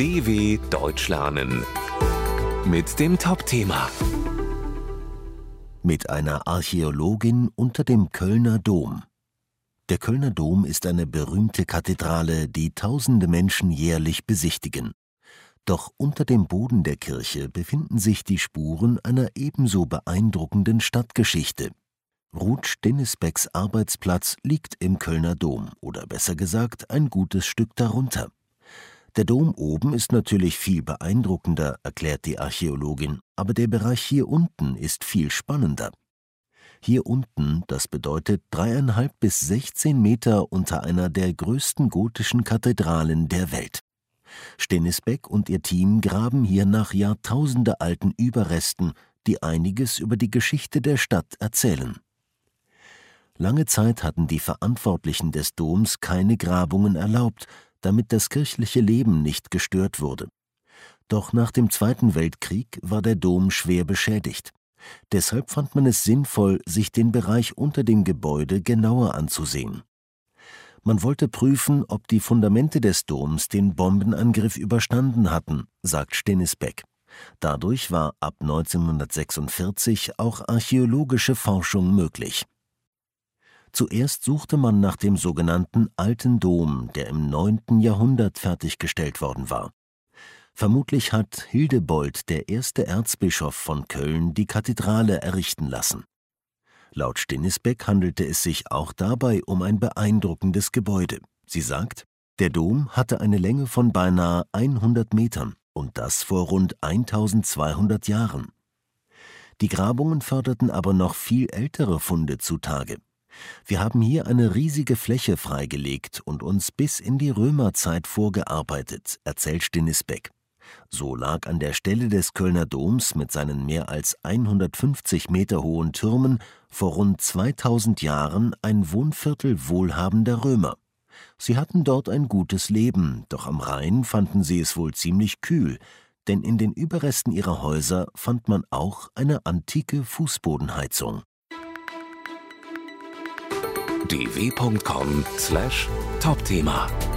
DW Deutsch lernen mit dem Top-Thema mit einer Archäologin unter dem Kölner Dom. Der Kölner Dom ist eine berühmte Kathedrale, die tausende Menschen jährlich besichtigen. Doch unter dem Boden der Kirche befinden sich die Spuren einer ebenso beeindruckenden Stadtgeschichte. Ruth Stinnesbecks Arbeitsplatz liegt im Kölner Dom, oder besser gesagt ein gutes Stück darunter. Der Dom oben ist natürlich viel beeindruckender, erklärt die Archäologin, aber der Bereich hier unten ist viel spannender. Hier unten, das bedeutet dreieinhalb bis 16 Meter unter einer der größten gotischen Kathedralen der Welt. Stennisbeck und ihr Team graben hier nach jahrtausendealten Überresten, die einiges über die Geschichte der Stadt erzählen. Lange Zeit hatten die Verantwortlichen des Doms keine Grabungen erlaubt, damit das kirchliche Leben nicht gestört wurde. Doch nach dem Zweiten Weltkrieg war der Dom schwer beschädigt. Deshalb fand man es sinnvoll, sich den Bereich unter dem Gebäude genauer anzusehen. Man wollte prüfen, ob die Fundamente des Doms den Bombenangriff überstanden hatten, sagt Stennisbeck. Dadurch war ab 1946 auch archäologische Forschung möglich. Zuerst suchte man nach dem sogenannten Alten Dom, der im 9. Jahrhundert fertiggestellt worden war. Vermutlich hat Hildebold, der erste Erzbischof von Köln, die Kathedrale errichten lassen. Laut Stinnisbeck handelte es sich auch dabei um ein beeindruckendes Gebäude. Sie sagt, der Dom hatte eine Länge von beinahe 100 Metern und das vor rund 1200 Jahren. Die Grabungen förderten aber noch viel ältere Funde zutage. Wir haben hier eine riesige Fläche freigelegt und uns bis in die Römerzeit vorgearbeitet, erzählt Stinnisbeck. So lag an der Stelle des Kölner Doms mit seinen mehr als 150 Meter hohen Türmen vor rund 2000 Jahren ein Wohnviertel wohlhabender Römer. Sie hatten dort ein gutes Leben, doch am Rhein fanden sie es wohl ziemlich kühl, denn in den Überresten ihrer Häuser fand man auch eine antike Fußbodenheizung dw.com/topthema